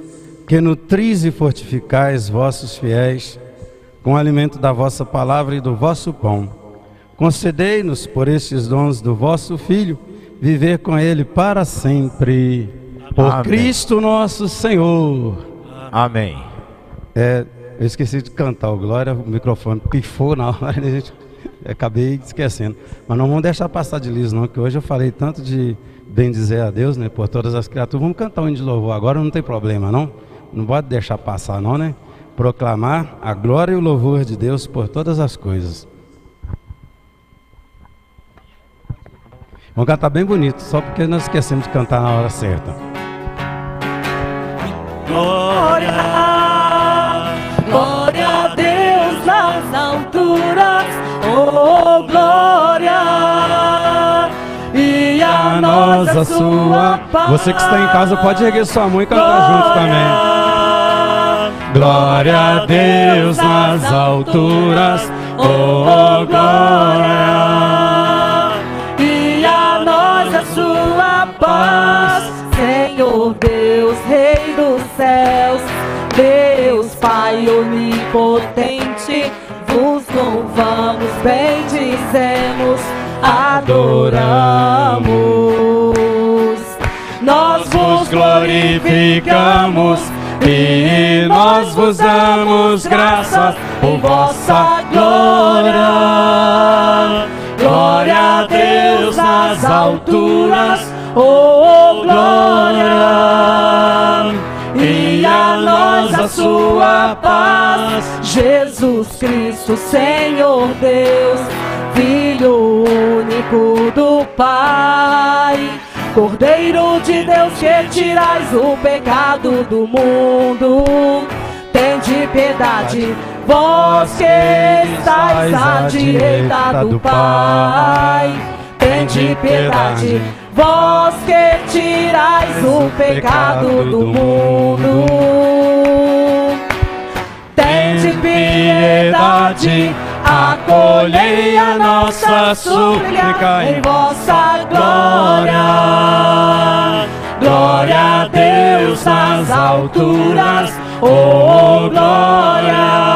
que nutris e fortificais vossos fiéis com o alimento da vossa palavra e do vosso pão, concedei-nos por estes dons do vosso Filho viver com ele para sempre. Por Amém. Cristo nosso Senhor. Amém. É, eu esqueci de cantar o Glória, o microfone pifou na hora, a gente acabei esquecendo. Mas não vamos deixar passar de liso, não, que hoje eu falei tanto de bem dizer a Deus, né, por todas as criaturas. Vamos cantar um de louvor agora, não tem problema, não? Não pode deixar passar, não, né? Proclamar a glória e o louvor de Deus por todas as coisas. Vamos cantar bem bonito, só porque nós esquecemos de cantar na hora certa. Glória, glória a Deus nas alturas oh glória, e a nós a sua paz. Você que está em casa pode erguer sua mão e cantar junto também. Glória a Deus nas alturas, oh glória, e a nós a sua paz, Senhor Deus, Rei dos céus, Deus Pai onipotente. Vos louvamos, bendizemos, adoramos. Nós vos glorificamos e nós vos damos graças por vossa glória. Glória a Deus nas alturas, oh glória e a nós a sua paz. Jesus Cristo, Senhor Deus, Filho único do Pai. Cordeiro de Deus que tirais o pecado do mundo, tende piedade, vós que estáis à direita do Pai. Tende piedade, vós que tirais o pecado do mundo. Tende piedade, acolhei a nossa súplica em vossa glória. Glória a Deus nas alturas, oh glória.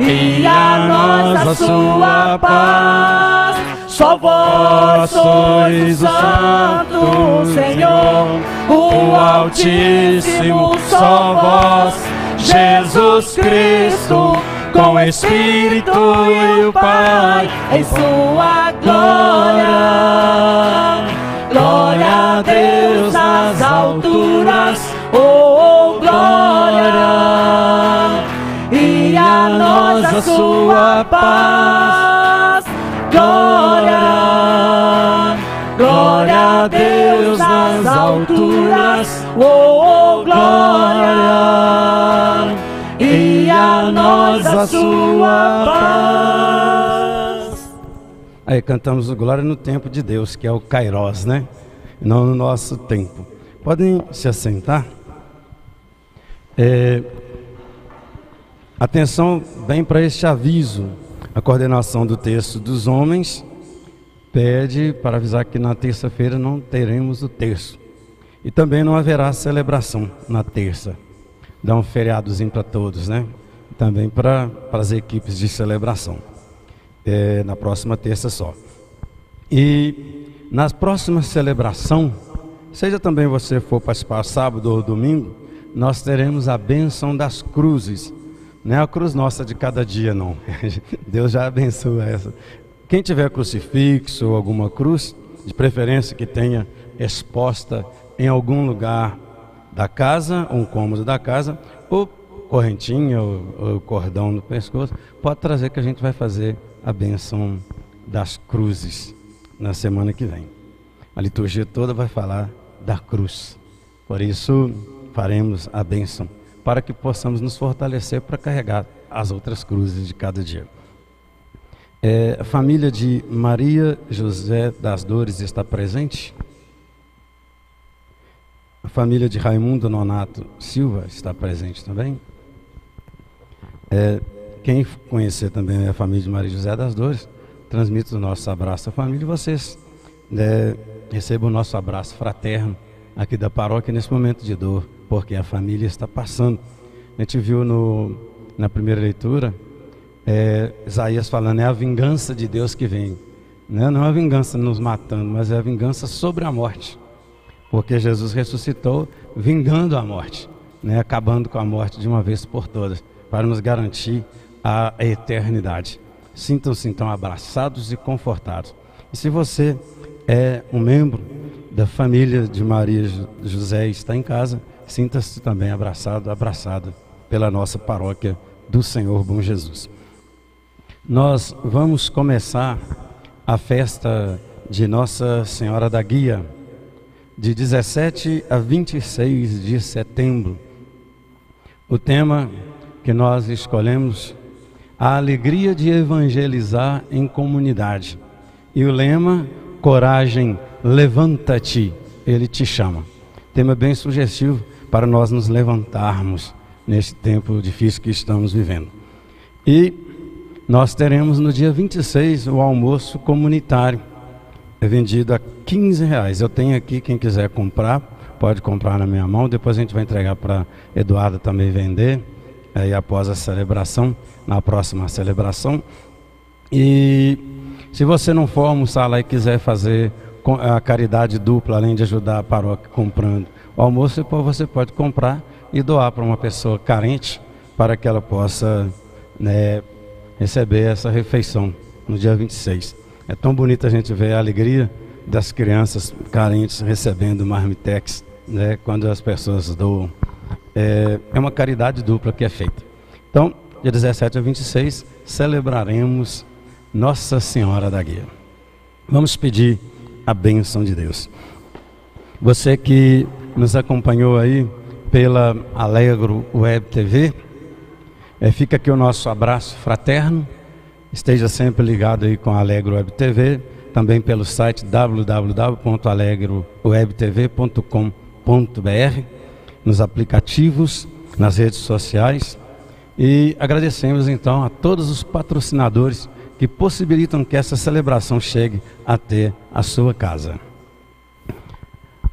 E a nós a sua paz só vós sois o Santo, Senhor, o Altíssimo, só vós, Jesus Cristo, com o Espírito e o Pai, em sua glória. Glória a Deus nas alturas, oh glória, e a nós a sua paz. Glória, glória a Deus nas alturas, oh, glória, nós a sua paz. Aí cantamos Glória no tempo de Deus, que é o Kairos, né? Não no nosso tempo. Podem se assentar? É, atenção bem para este aviso. A coordenação do texto dos homens pede para avisar que na terça-feira não teremos o terço. E também não haverá celebração na terça. Dá um feriadozinho para todos, né? Também para as equipes de celebração. É, na próxima terça só. E na próxima celebração, seja também você for participar sábado ou domingo, nós teremos a bênção das cruzes. Não é a cruz nossa de cada dia, não. Deus já abençoa essa. Quem tiver crucifixo ou alguma cruz, de preferência que tenha exposta em algum lugar da casa, um cômodo da casa, ou correntinha ou, ou cordão no pescoço, pode trazer que a gente vai fazer a benção das cruzes na semana que vem. A liturgia toda vai falar da cruz. Por isso, faremos a bênção para que possamos nos fortalecer para carregar as outras cruzes de cada dia. É, a família de Maria José das Dores está presente? A família de Raimundo Nonato Silva está presente também. É, quem conhecer também a família de Maria José das Dores, transmito o nosso abraço à família. Vocês né, recebam o nosso abraço fraterno aqui da paróquia nesse momento de dor, porque a família está passando. A gente viu no, na primeira leitura é, Isaías falando: é a vingança de Deus que vem. Né? Não é a vingança nos matando, mas é a vingança sobre a morte. Porque Jesus ressuscitou vingando a morte, né? acabando com a morte de uma vez por todas, para nos garantir a eternidade. Sintam-se então abraçados e confortados. E se você é um membro da família de Maria José e está em casa, sinta-se também abraçado, abraçado pela nossa paróquia do Senhor Bom Jesus. Nós vamos começar a festa de Nossa Senhora da Guia de 17 a 26 de setembro. O tema que nós escolhemos, a alegria de evangelizar em comunidade. E o lema, coragem, levanta-te, ele te chama. Tema bem sugestivo para nós nos levantarmos neste tempo difícil que estamos vivendo. E nós teremos no dia 26 o almoço comunitário é vendido a 15 reais. Eu tenho aqui, quem quiser comprar, pode comprar na minha mão. Depois a gente vai entregar para Eduardo também vender. Aí após a celebração, na próxima celebração. E se você não for almoçar lá e quiser fazer a caridade dupla, além de ajudar a paróquia comprando o almoço, você pode comprar e doar para uma pessoa carente para que ela possa né, receber essa refeição no dia 26. É tão bonito a gente ver a alegria das crianças carentes recebendo marmitex, né, quando as pessoas doam. É, é uma caridade dupla que é feita. Então, dia 17 a 26, celebraremos Nossa Senhora da Guia. Vamos pedir a bênção de Deus. Você que nos acompanhou aí pela Alegro Web TV, é, fica aqui o nosso abraço fraterno Esteja sempre ligado aí com a Alegro Web TV, também pelo site www.alegrowebtv.com.br, nos aplicativos, nas redes sociais. E agradecemos então a todos os patrocinadores que possibilitam que essa celebração chegue até a sua casa.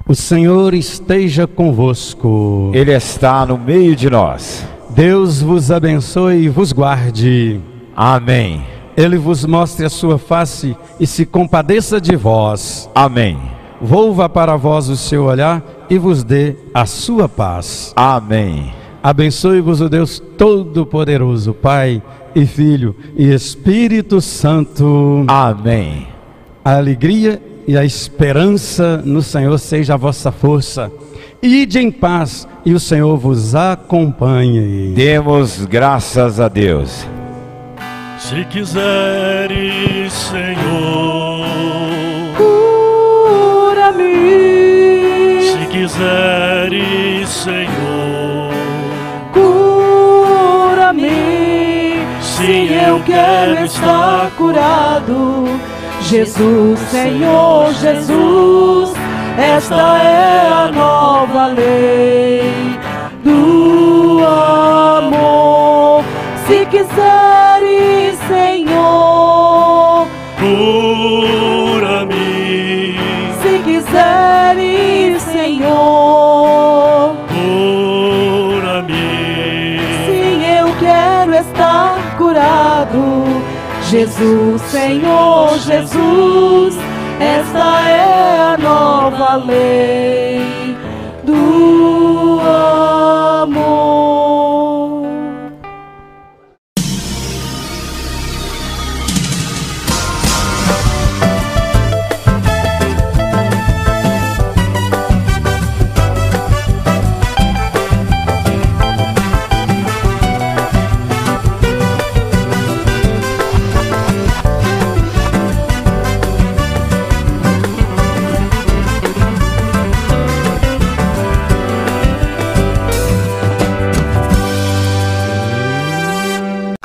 O Senhor esteja convosco. Ele está no meio de nós. Deus vos abençoe e vos guarde. Amém. Ele vos mostre a sua face e se compadeça de vós. Amém. Volva para vós o seu olhar e vos dê a sua paz. Amém. Abençoe-vos o Deus Todo-Poderoso, Pai e Filho e Espírito Santo. Amém. A alegria e a esperança no Senhor seja a vossa força. Ide em paz e o Senhor vos acompanhe. Demos graças a Deus. Se quiseres, Senhor, quiseres, Senhor, cura-me. Sim, eu quero estar curado. Jesus, Senhor, Jesus, esta é a nova lei do amor. Se quiseres Jesus, Senhor Jesus, esta é a nova lei do amor.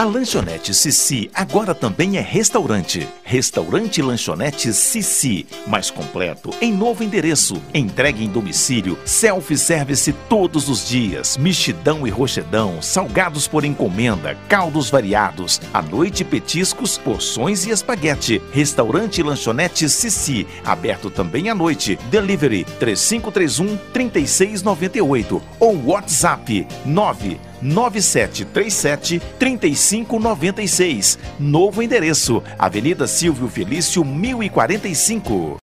Lanchonete Sissi agora também é restaurante. Restaurante Lanchonete Sissi, mais completo, em novo endereço. Entregue em domicílio, self-service todos os dias, mexidão e rochedão, salgados por encomenda, caldos variados, à noite petiscos, porções e espaguete. Restaurante Lanchonete Sissi, aberto também à noite. Delivery 3531 3698 ou WhatsApp 9 9737 3596. Novo endereço: Avenida Silvio Felício 1045.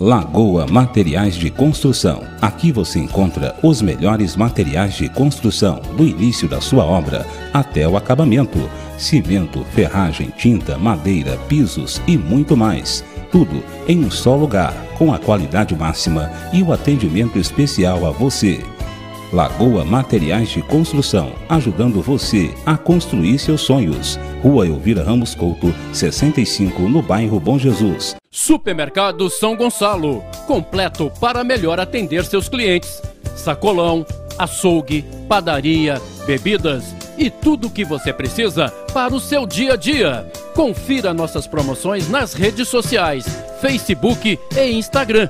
Lagoa Materiais de Construção. Aqui você encontra os melhores materiais de construção, do início da sua obra até o acabamento: cimento, ferragem, tinta, madeira, pisos e muito mais. Tudo em um só lugar, com a qualidade máxima e o atendimento especial a você. Lagoa Materiais de Construção, ajudando você a construir seus sonhos. Rua Elvira Ramos Couto, 65, no bairro Bom Jesus. Supermercado São Gonçalo, completo para melhor atender seus clientes. Sacolão, açougue, padaria, bebidas e tudo o que você precisa para o seu dia a dia. Confira nossas promoções nas redes sociais, Facebook e Instagram.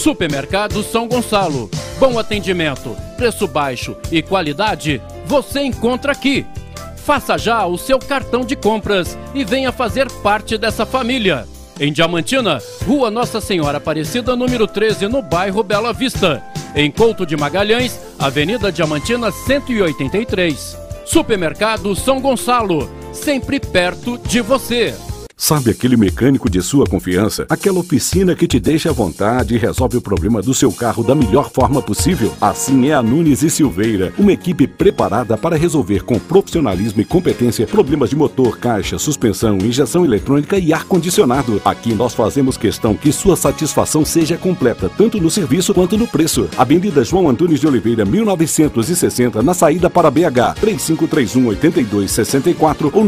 Supermercado São Gonçalo. Bom atendimento, preço baixo e qualidade você encontra aqui. Faça já o seu cartão de compras e venha fazer parte dessa família. Em Diamantina, Rua Nossa Senhora Aparecida, número 13, no bairro Bela Vista. Em Couto de Magalhães, Avenida Diamantina 183. Supermercado São Gonçalo, sempre perto de você. Sabe aquele mecânico de sua confiança? Aquela oficina que te deixa à vontade e resolve o problema do seu carro da melhor forma possível? Assim é a Nunes e Silveira, uma equipe preparada para resolver com profissionalismo e competência problemas de motor, caixa, suspensão, injeção eletrônica e ar-condicionado. Aqui nós fazemos questão que sua satisfação seja completa, tanto no serviço quanto no preço. Avenida João Antunes de Oliveira, 1960, na saída para BH, 3531 8264 ou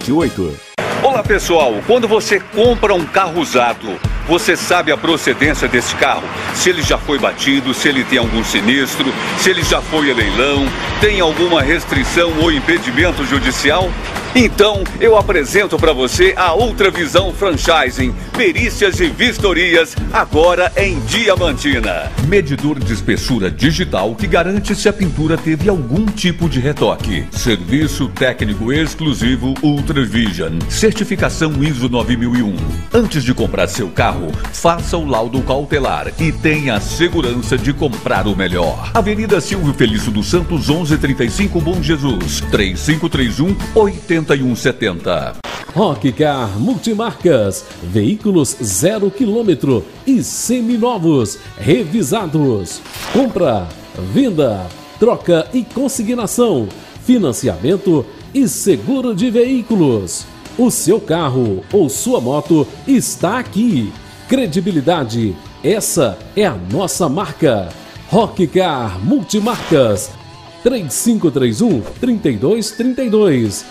988320177. Olá pessoal, quando você compra um carro usado, você sabe a procedência desse carro? Se ele já foi batido, se ele tem algum sinistro, se ele já foi a leilão, tem alguma restrição ou impedimento judicial? Então, eu apresento para você a Outra Visão Franchising, perícias e vistorias, agora em Diamantina. Medidor de espessura digital que garante se a pintura teve algum tipo de retoque. Serviço técnico exclusivo Ultravision. Certificação ISO 9001. Antes de comprar seu carro, faça o laudo cautelar e tenha a segurança de comprar o melhor. Avenida Silvio Felício dos Santos, 1135 Bom Jesus, 3531 80 7170. Rockcar Multimarcas, veículos zero quilômetro e seminovos, revisados. Compra, venda, troca e consignação, financiamento e seguro de veículos. O seu carro ou sua moto está aqui. Credibilidade, essa é a nossa marca. Rockcar Multimarcas 3531 3232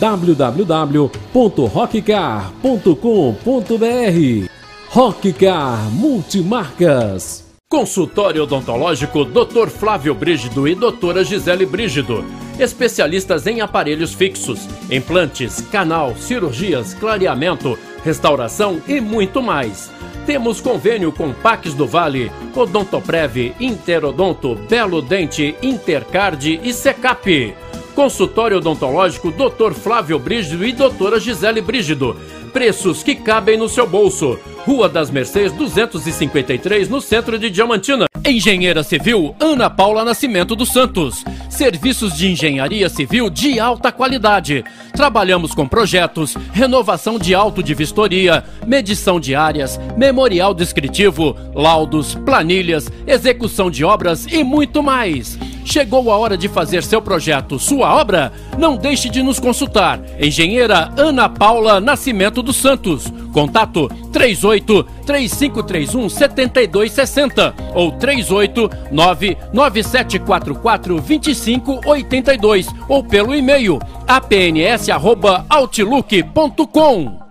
www.rockcar.com.br Rockcar Multimarcas Consultório Odontológico Dr. Flávio Brígido e Doutora Gisele Brígido. Especialistas em aparelhos fixos, implantes, canal, cirurgias, clareamento, restauração e muito mais. Temos convênio com Pax do Vale, Odontoprev, Interodonto, Belo Dente, Intercard e Secap. Consultório odontológico Dr. Flávio Brígido e Doutora Gisele Brígido. Preços que cabem no seu bolso. Rua das Mercês 253, no centro de Diamantina. Engenheira Civil Ana Paula Nascimento dos Santos. serviços de engenharia civil de alta qualidade. Trabalhamos com projetos, renovação de auto de vistoria, medição de áreas, memorial descritivo, laudos, planilhas, execução de obras e muito mais. Chegou a hora de fazer seu projeto, sua obra? Não deixe de nos consultar. Engenheira Ana Paula Nascimento dos Santos. Contato 38 3531 7260 ou 38 99744 2582 ou pelo e-mail apns@outlook.com.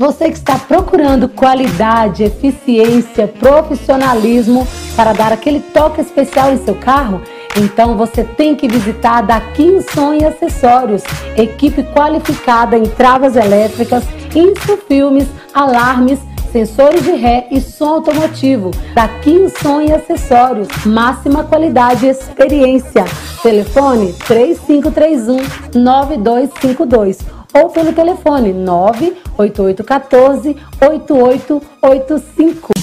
Você que está procurando qualidade, eficiência, profissionalismo para dar aquele toque especial em seu carro, então você tem que visitar a Daqui Som e Acessórios, equipe qualificada em travas elétricas, infofilmes, alarmes, sensores de ré e som automotivo. Daqui Som e Acessórios, máxima qualidade e experiência. Telefone 3531 9252 ou pelo telefone 98814 8885.